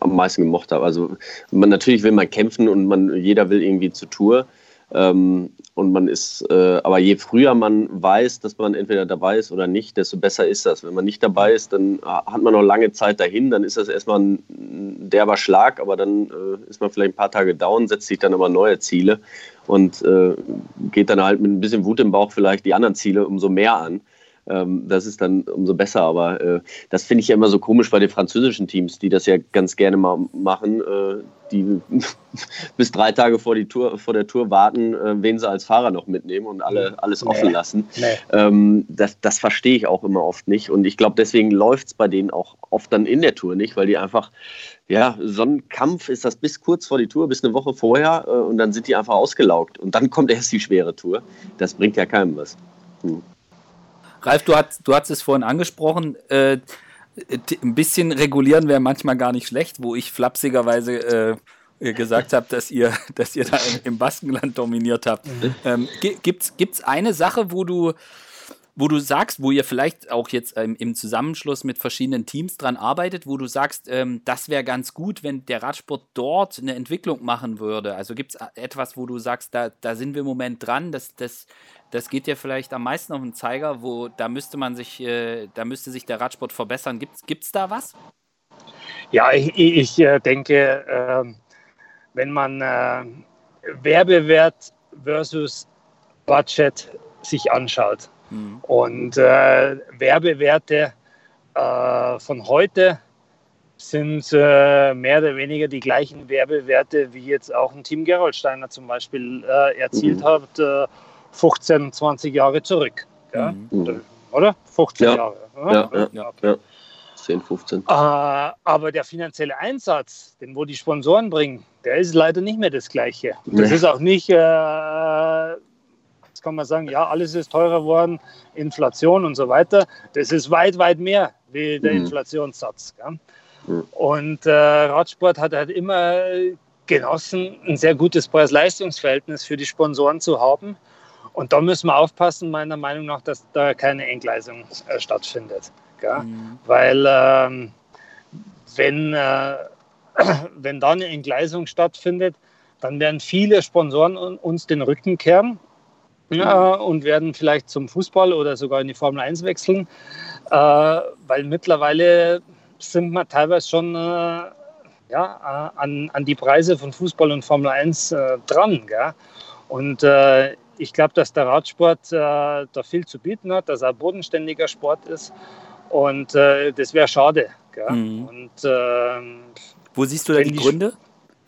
am meisten gemocht habe. Also man, natürlich will man kämpfen und man, jeder will irgendwie zur Tour. Ähm, und man ist, äh, aber je früher man weiß, dass man entweder dabei ist oder nicht, desto besser ist das. Wenn man nicht dabei ist, dann hat man noch lange Zeit dahin, dann ist das erstmal ein derber Schlag, aber dann äh, ist man vielleicht ein paar Tage down, setzt sich dann aber neue Ziele und äh, geht dann halt mit ein bisschen Wut im Bauch vielleicht die anderen Ziele umso mehr an. Ähm, das ist dann umso besser. Aber äh, das finde ich ja immer so komisch bei den französischen Teams, die das ja ganz gerne mal machen, äh, die bis drei Tage vor, die Tour, vor der Tour warten, äh, wen sie als Fahrer noch mitnehmen und alle, alles nee. offen lassen. Nee. Ähm, das, das verstehe ich auch immer oft nicht. Und ich glaube, deswegen läuft es bei denen auch oft dann in der Tour nicht, weil die einfach ja, so ein Kampf ist das bis kurz vor die Tour, bis eine Woche vorher äh, und dann sind die einfach ausgelaugt. Und dann kommt erst die schwere Tour. Das bringt ja keinem was. Hm. Ralf, du hast, du hast es vorhin angesprochen. Äh, ein bisschen regulieren wäre manchmal gar nicht schlecht, wo ich flapsigerweise äh, gesagt habe, dass ihr, dass ihr da im, Baskenland dominiert habt. Mhm. Ähm, Gibt es eine Sache, wo du wo du sagst, wo ihr vielleicht auch jetzt ähm, im Zusammenschluss mit verschiedenen Teams dran arbeitet, wo du sagst, ähm, das wäre ganz gut, wenn der Radsport dort eine Entwicklung machen würde? Also gibt es etwas, wo du sagst, da, da sind wir im Moment dran, das, das das geht ja vielleicht am meisten auf den Zeiger, wo da müsste man sich, äh, da müsste sich der Radsport verbessern. Gibt es da was? Ja, ich, ich äh, denke, äh, wenn man äh, Werbewert versus Budget sich anschaut mhm. und äh, Werbewerte äh, von heute sind äh, mehr oder weniger die gleichen Werbewerte, wie jetzt auch ein Team Gerolsteiner zum Beispiel äh, erzielt hat, 15, 20 Jahre zurück. Ja? Mhm. Oder? 15 ja. Jahre. Ja, ja, ja, okay. 10, 15. Äh, aber der finanzielle Einsatz, den wo die Sponsoren bringen, der ist leider nicht mehr das gleiche. Das nee. ist auch nicht, äh, jetzt kann man sagen, ja, alles ist teurer geworden, Inflation und so weiter. Das ist weit, weit mehr wie der mhm. Inflationssatz. Mhm. Und äh, Radsport hat halt immer genossen, ein sehr gutes Preis-Leistungs-Verhältnis für die Sponsoren zu haben. Und da müssen wir aufpassen, meiner Meinung nach, dass da keine Entgleisung äh, stattfindet. Mhm. Weil ähm, wenn, äh, wenn da eine Entgleisung stattfindet, dann werden viele Sponsoren uns den Rücken kehren mhm. äh, und werden vielleicht zum Fußball oder sogar in die Formel 1 wechseln, äh, weil mittlerweile sind wir teilweise schon äh, ja, äh, an, an die Preise von Fußball und Formel 1 äh, dran. Gell? Und ich glaube, dass der Radsport da viel zu bieten hat, dass er ein bodenständiger Sport ist und äh, das wäre schade. Mhm. Und, äh, Wo siehst du da die Gründe?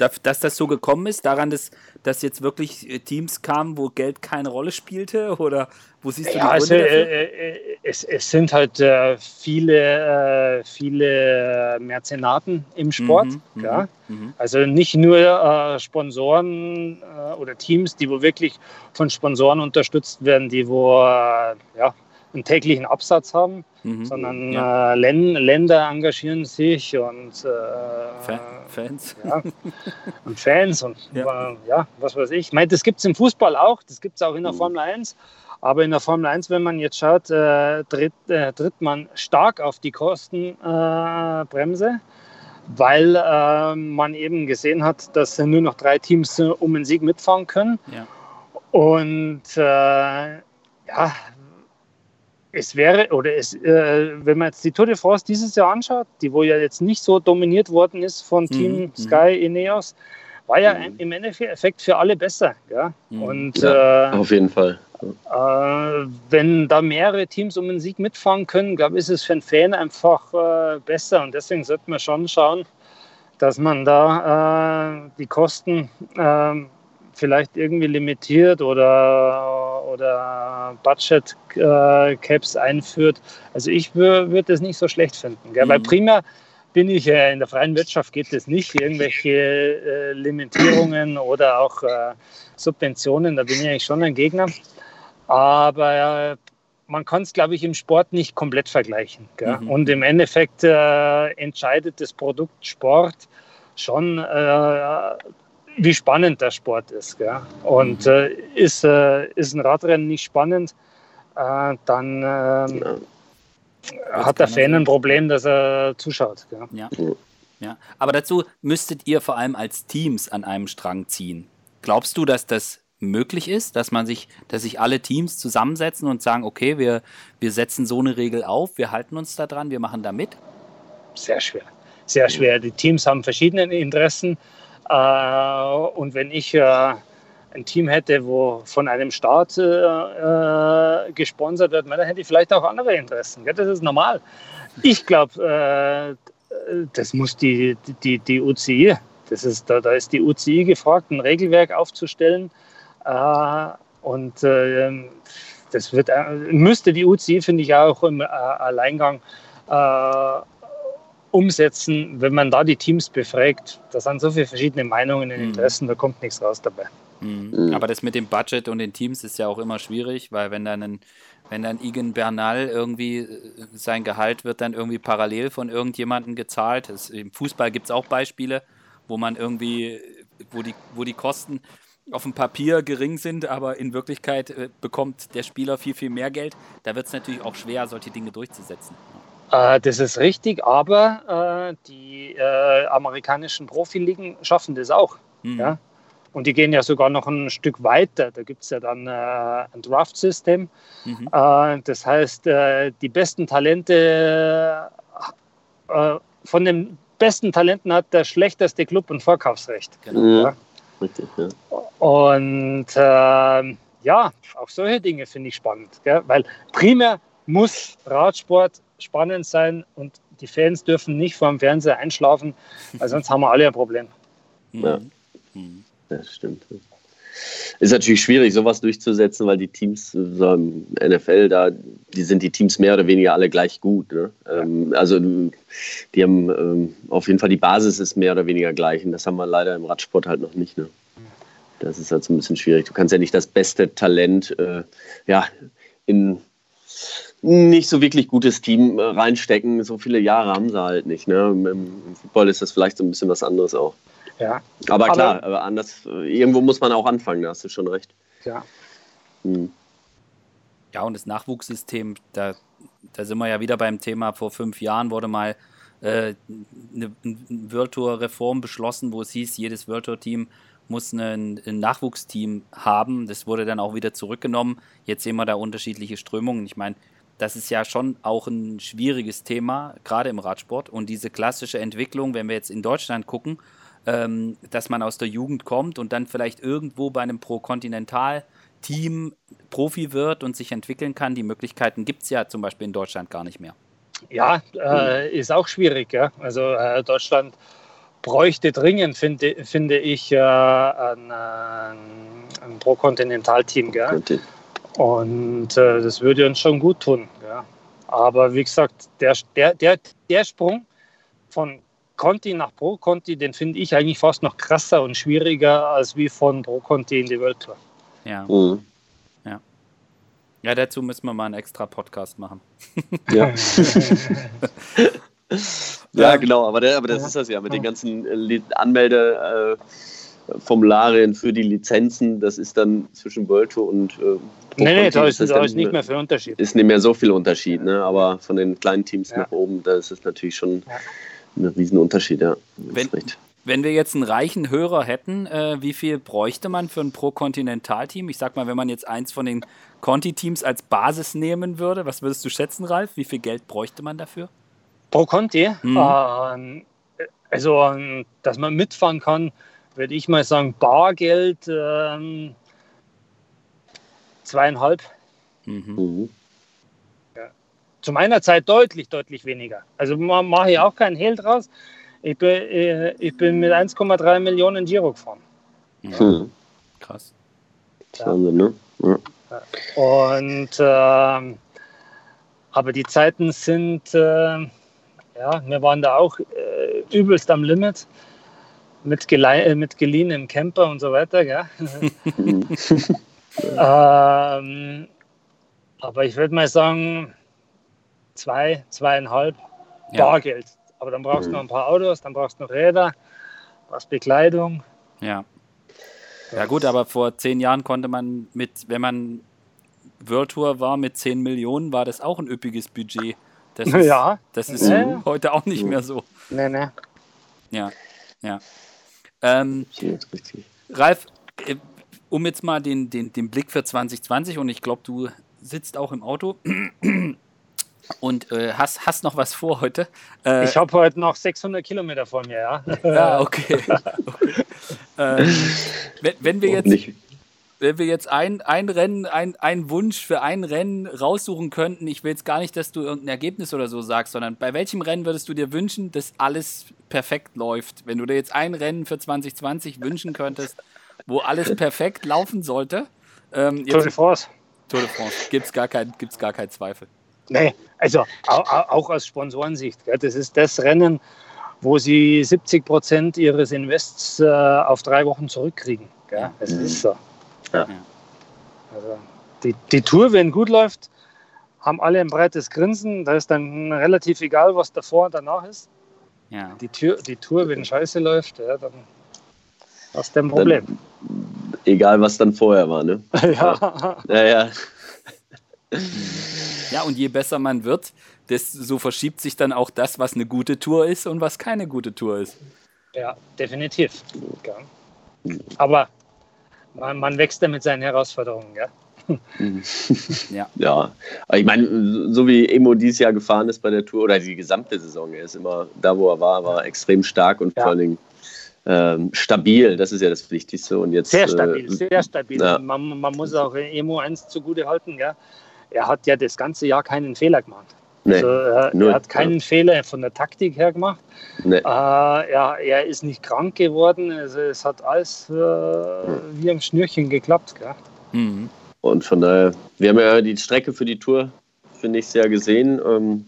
Dass das so gekommen ist, daran, dass, dass jetzt wirklich äh, Teams kamen, wo Geld keine Rolle spielte? Oder wo siehst du ja, die? Also, äh, äh, es, es, sind halt äh, viele, äh, viele Mäzenaten im Sport. Mhm, mhm ja? Mhm. Also nicht nur äh, Sponsoren oder Teams, die wo wirklich von Sponsoren unterstützt werden, die wo ja, einen täglichen Absatz haben, mhm. sondern ja. äh, Länder engagieren sich und äh, Fans. Ja, und Fans und ja. Äh, ja. was weiß ich. Ich meine, das gibt es im Fußball auch, das gibt es auch in der mhm. Formel 1. Aber in der Formel 1, wenn man jetzt schaut, äh, tritt, äh, tritt, man stark auf die Kostenbremse, weil äh, man eben gesehen hat, dass nur noch drei Teams um den Sieg mitfahren können. Ja. Und ja, es wäre, oder es, äh, wenn man jetzt die Tour de France dieses Jahr anschaut, die wo ja jetzt nicht so dominiert worden ist von mhm, Team mhm. Sky Ineos, war ja mhm. im Endeffekt für alle besser. Ja? Mhm. Und, ja, äh, auf jeden Fall. Äh, wenn da mehrere Teams um den Sieg mitfahren können, glaube ich, ist es für einen Fan einfach äh, besser. Und deswegen sollte man schon schauen, dass man da äh, die Kosten ähm, vielleicht irgendwie limitiert oder, oder Budget äh, Caps einführt. Also ich würde das nicht so schlecht finden. Gell? Mhm. Weil primär bin ich äh, in der freien Wirtschaft geht es nicht. Irgendwelche äh, Limitierungen oder auch äh, Subventionen, da bin ich eigentlich schon ein Gegner. Aber man kann es, glaube ich, im Sport nicht komplett vergleichen. Mhm. Und im Endeffekt äh, entscheidet das Produkt Sport schon äh, wie spannend der Sport ist. Gell? Und mhm. äh, ist, äh, ist ein Radrennen nicht spannend, äh, dann ähm, ja. hat der Fan ein Problem, dass er zuschaut. Gell? Ja. ja. Aber dazu müsstet ihr vor allem als Teams an einem Strang ziehen. Glaubst du, dass das möglich ist, dass man sich, dass sich alle Teams zusammensetzen und sagen, okay, wir, wir setzen so eine Regel auf, wir halten uns da dran, wir machen da mit? Sehr schwer. Sehr schwer. Die Teams haben verschiedene Interessen. Äh, und wenn ich äh, ein Team hätte, wo von einem Staat äh, gesponsert wird, dann hätte ich vielleicht auch andere Interessen. Das ist normal. Ich glaube, das muss die, die, die UCI, das ist, da, da ist die UCI gefragt, ein Regelwerk aufzustellen. und das wird, müsste die UCI, finde ich, auch im Alleingang umsetzen, wenn man da die Teams befragt. Da sind so viele verschiedene Meinungen und mhm. Interessen, da kommt nichts raus dabei. Mhm. mhm. Aber das mit dem Budget und den Teams ist ja auch immer schwierig, weil wenn dann ein, wenn dann Igen Bernal irgendwie äh, sein Gehalt wird dann irgendwie parallel von irgendjemandem gezahlt. Das, Im Fußball gibt es auch Beispiele, wo man irgendwie, wo die, wo die Kosten auf dem Papier gering sind, aber in Wirklichkeit äh, bekommt der Spieler viel, viel mehr Geld. Da wird es natürlich auch schwer, solche Dinge durchzusetzen. Äh, das ist richtig, aber äh, die äh, amerikanischen Profiligen schaffen das auch. Mhm. Ja? Und die gehen ja sogar noch ein Stück weiter. Da gibt es ja dann äh, ein Draft-System. Mhm. Äh, das heißt, äh, die besten Talente, äh, von den besten Talenten hat der schlechteste Club ein Vorkaufsrecht. Genau. Ja. Richtig, ja. Und ähm, ja, auch solche Dinge finde ich spannend, gell? weil primär muss Radsport spannend sein und die Fans dürfen nicht vor dem Fernseher einschlafen, weil sonst haben wir alle ein Problem. Ja, mhm. das stimmt. Ist natürlich schwierig, sowas durchzusetzen, weil die Teams so im NFL, da die sind die Teams mehr oder weniger alle gleich gut. Ne? Ähm, also die haben ähm, auf jeden Fall die Basis ist mehr oder weniger gleich und das haben wir leider im Radsport halt noch nicht. Ne? Das ist halt so ein bisschen schwierig. Du kannst ja nicht das beste Talent äh, ja, in nicht so wirklich gutes Team äh, reinstecken. So viele Jahre haben sie halt nicht. Ne? Im, Football ist das vielleicht so ein bisschen was anderes auch. Ja. Aber klar, aber anders, äh, irgendwo muss man auch anfangen, da hast du schon recht. Ja. Hm. Ja, und das Nachwuchssystem, da, da sind wir ja wieder beim Thema, vor fünf Jahren wurde mal äh, eine, eine World Tour Reform beschlossen, wo es hieß, jedes World Tour Team muss ein, ein, Nachwuchsteam haben. Das wurde dann auch wieder zurückgenommen. Jetzt sehen wir da unterschiedliche Strömungen. Ich meine, das ist ja schon auch ein schwieriges Thema, gerade im Radsport. Und diese klassische Entwicklung, wenn wir jetzt in Deutschland gucken, ähm, dass man aus der Jugend kommt und dann vielleicht irgendwo bei einem Pro-Kontinental-Team Profi wird und sich entwickeln kann. Die Möglichkeiten gibt es ja zum Beispiel in Deutschland gar nicht mehr. Ja, äh, ist auch schwierig. Ja? Also äh, Deutschland bräuchte dringend, finde, finde ich, äh, ein, ein Pro-Kontinental-Team. Und äh, das würde uns schon gut tun. Ja? Aber wie gesagt, der, der, der, der Sprung von Conti nach Pro Conti, den finde ich eigentlich fast noch krasser und schwieriger als wie von Pro Conti in die World Tour. Ja. Mhm. Ja. Ja, dazu müssen wir mal einen extra Podcast machen. Ja. ja, genau, aber, der, aber das ja. ist das ja mit den ganzen äh, Anmeldeformularien für die Lizenzen, das ist dann zwischen World Tour und äh, Nee, nee, da ist, da ist nicht mehr viel Unterschied. Ist nicht mehr so viel Unterschied, ne? aber von den kleinen Teams ja. nach oben, da ist es natürlich schon ja ein Riesenunterschied, ja. Wenn, wenn wir jetzt einen reichen Hörer hätten, äh, wie viel bräuchte man für ein Pro-Kontinental-Team? Ich sag mal, wenn man jetzt eins von den Conti-Teams als Basis nehmen würde, was würdest du schätzen, Ralf? Wie viel Geld bräuchte man dafür? Pro Conti? Mhm. Ähm, also, ähm, dass man mitfahren kann, würde ich mal sagen, Bargeld ähm, zweieinhalb. Mhm. mhm zu meiner Zeit deutlich, deutlich weniger. Also mache ich auch keinen Hehl draus. Ich bin, äh, ich bin mit 1,3 Millionen Giro gefahren. Hm. Krass. Ja. Wahnsinn, ne? Ja. Und äh, aber die Zeiten sind, äh, ja, wir waren da auch äh, übelst am Limit mit, äh, mit geliehenem Camper und so weiter. Gell? ähm, aber ich würde mal sagen, zwei, zweieinhalb ja. Bargeld. Aber dann brauchst du mhm. noch ein paar Autos, dann brauchst du noch Räder, was Bekleidung. Ja. Ja gut, aber vor zehn Jahren konnte man mit, wenn man World Tour war mit 10 Millionen, war das auch ein üppiges Budget. Das ist, ja. Das ist nee. heute auch nicht mehr so. Nee, nee. Ja, ja. Ähm, Ralf, äh, um jetzt mal den, den, den Blick für 2020 und ich glaube, du sitzt auch im Auto und äh, hast, hast noch was vor heute? Äh, ich habe heute noch 600 Kilometer vor mir, ja. Ja, okay. okay. Ähm, wenn, wenn, wir jetzt, wenn wir jetzt ein, ein Rennen, ein, ein Wunsch für ein Rennen raussuchen könnten, ich will jetzt gar nicht, dass du irgendein Ergebnis oder so sagst, sondern bei welchem Rennen würdest du dir wünschen, dass alles perfekt läuft? Wenn du dir jetzt ein Rennen für 2020 wünschen könntest, wo alles perfekt laufen sollte. Ähm, Tour de France. Tour de France. Gibt es gar, kein, gar keinen Zweifel. Nee, also auch aus Sponsorensicht. Das ist das Rennen, wo sie 70 Prozent ihres Invests äh, auf drei Wochen zurückkriegen. Das mhm. ist so. Ja. Also die, die Tour, wenn gut läuft, haben alle ein breites Grinsen. Da ist dann relativ egal, was davor und danach ist. Ja. Die, Tür, die Tour, wenn scheiße läuft, ja, dann hast du ein Problem. Dann, egal, was dann vorher war, ne? ja. ja, ja. Ja, und je besser man wird, desto verschiebt sich dann auch das, was eine gute Tour ist und was keine gute Tour ist. Ja, definitiv. Ja. Aber man, man wächst ja mit seinen Herausforderungen. Gell? Mhm. ja. ja, ich meine, so wie Emo dieses Jahr gefahren ist bei der Tour oder die gesamte Saison, er ist immer da, wo er war, war extrem stark und ja. vor allen Dingen ähm, stabil. Das ist ja das Wichtigste. Und jetzt, sehr stabil, äh, sehr stabil. Ja. Man, man, muss auch Emo eins zugute halten. Ja? Er hat ja das ganze Jahr keinen Fehler gemacht. Nee, also er, er, hat keinen ja. Fehler von der Taktik her gemacht. Nee. Äh, er, er, ist nicht krank geworden. Also es hat alles äh, wie am Schnürchen geklappt. Mhm. Und von daher, wir haben ja die Strecke für die Tour für nächstes Jahr gesehen. Ähm,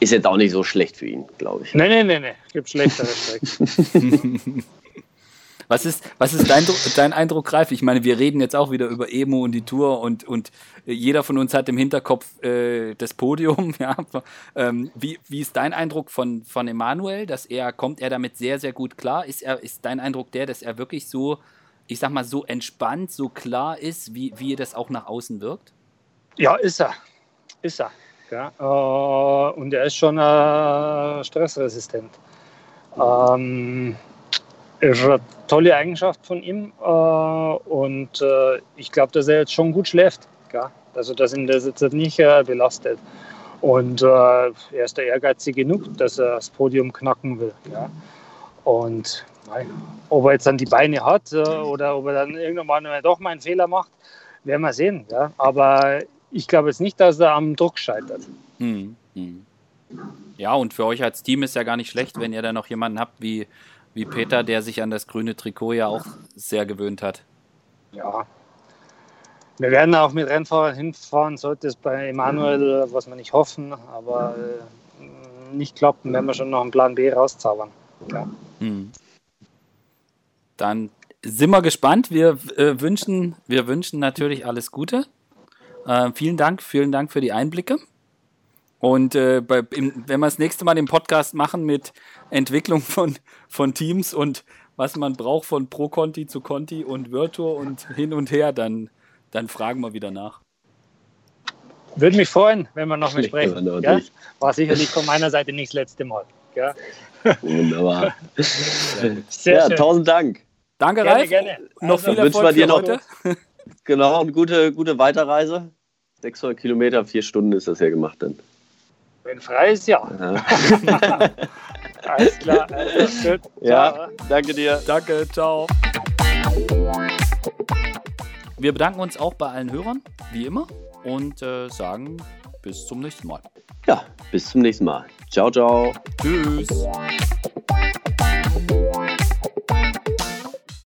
ist jetzt auch nicht so schlecht für ihn, glaube ich. Nein, nein, nein, nein. Gibt schlechtere Strecken. Was ist, was ist dein, dein Eindruck, Greif? Ich meine, wir reden jetzt auch wieder über Emo und die Tour und, und jeder von uns hat im Hinterkopf äh, das Podium. Ja. Ähm, wie, wie ist dein Eindruck von, von Emanuel? Dass er, kommt er damit sehr, sehr gut klar? Ist, er, ist dein Eindruck der, dass er wirklich so, ich sag mal, so entspannt, so klar ist, wie, wie das auch nach außen wirkt? Ja, ist er. Ist er. Ja. Äh, und er ist schon äh, stressresistent. Ähm, ist eine tolle Eigenschaft von ihm äh, und äh, ich glaube, dass er jetzt schon gut schläft. Also, dass ihn das jetzt nicht äh, belastet. Und er ist da ehrgeizig genug, dass er das Podium knacken will. Und ob er jetzt dann die Beine hat oder ob er dann irgendwann mal doch mal einen Fehler macht, werden wir sehen. Aber ich glaube jetzt nicht, dass er am Druck scheitert. Hm, hm. Ja, und für euch als Team ist ja gar nicht schlecht, wenn ihr da noch jemanden habt wie wie Peter, der sich an das grüne Trikot ja auch sehr gewöhnt hat. Ja. Wir werden auch mit Rennfahrern hinfahren, sollte es bei Emanuel, was wir nicht hoffen, aber äh, nicht klappen, werden wir schon noch einen Plan B rauszaubern. Ja. Hm. Dann sind wir gespannt. Wir, äh, wünschen, wir wünschen natürlich alles Gute. Äh, vielen Dank, vielen Dank für die Einblicke. Und äh, bei, im, wenn wir das nächste Mal den Podcast machen mit Entwicklung von, von Teams und was man braucht von Pro Conti zu Conti und Virtual und hin und her, dann, dann fragen wir wieder nach. Würde mich freuen, wenn wir noch mal sprechen. Ja? War sicherlich von meiner Seite nicht das letzte Mal. Ja? Wunderbar. Sehr ja, schön. tausend Dank. Danke, gerne, Ralf. Gerne. Noch also, viel Erfolg wir dir noch, heute. Genau, eine gute, gute Weiterreise. 600 Kilometer, vier Stunden ist das ja gemacht dann. Wenn frei ist, ja. ja. Alles klar. Also, gut. Ja, danke dir. Danke, ciao. Wir bedanken uns auch bei allen Hörern, wie immer, und äh, sagen bis zum nächsten Mal. Ja, bis zum nächsten Mal. Ciao, ciao. Tschüss.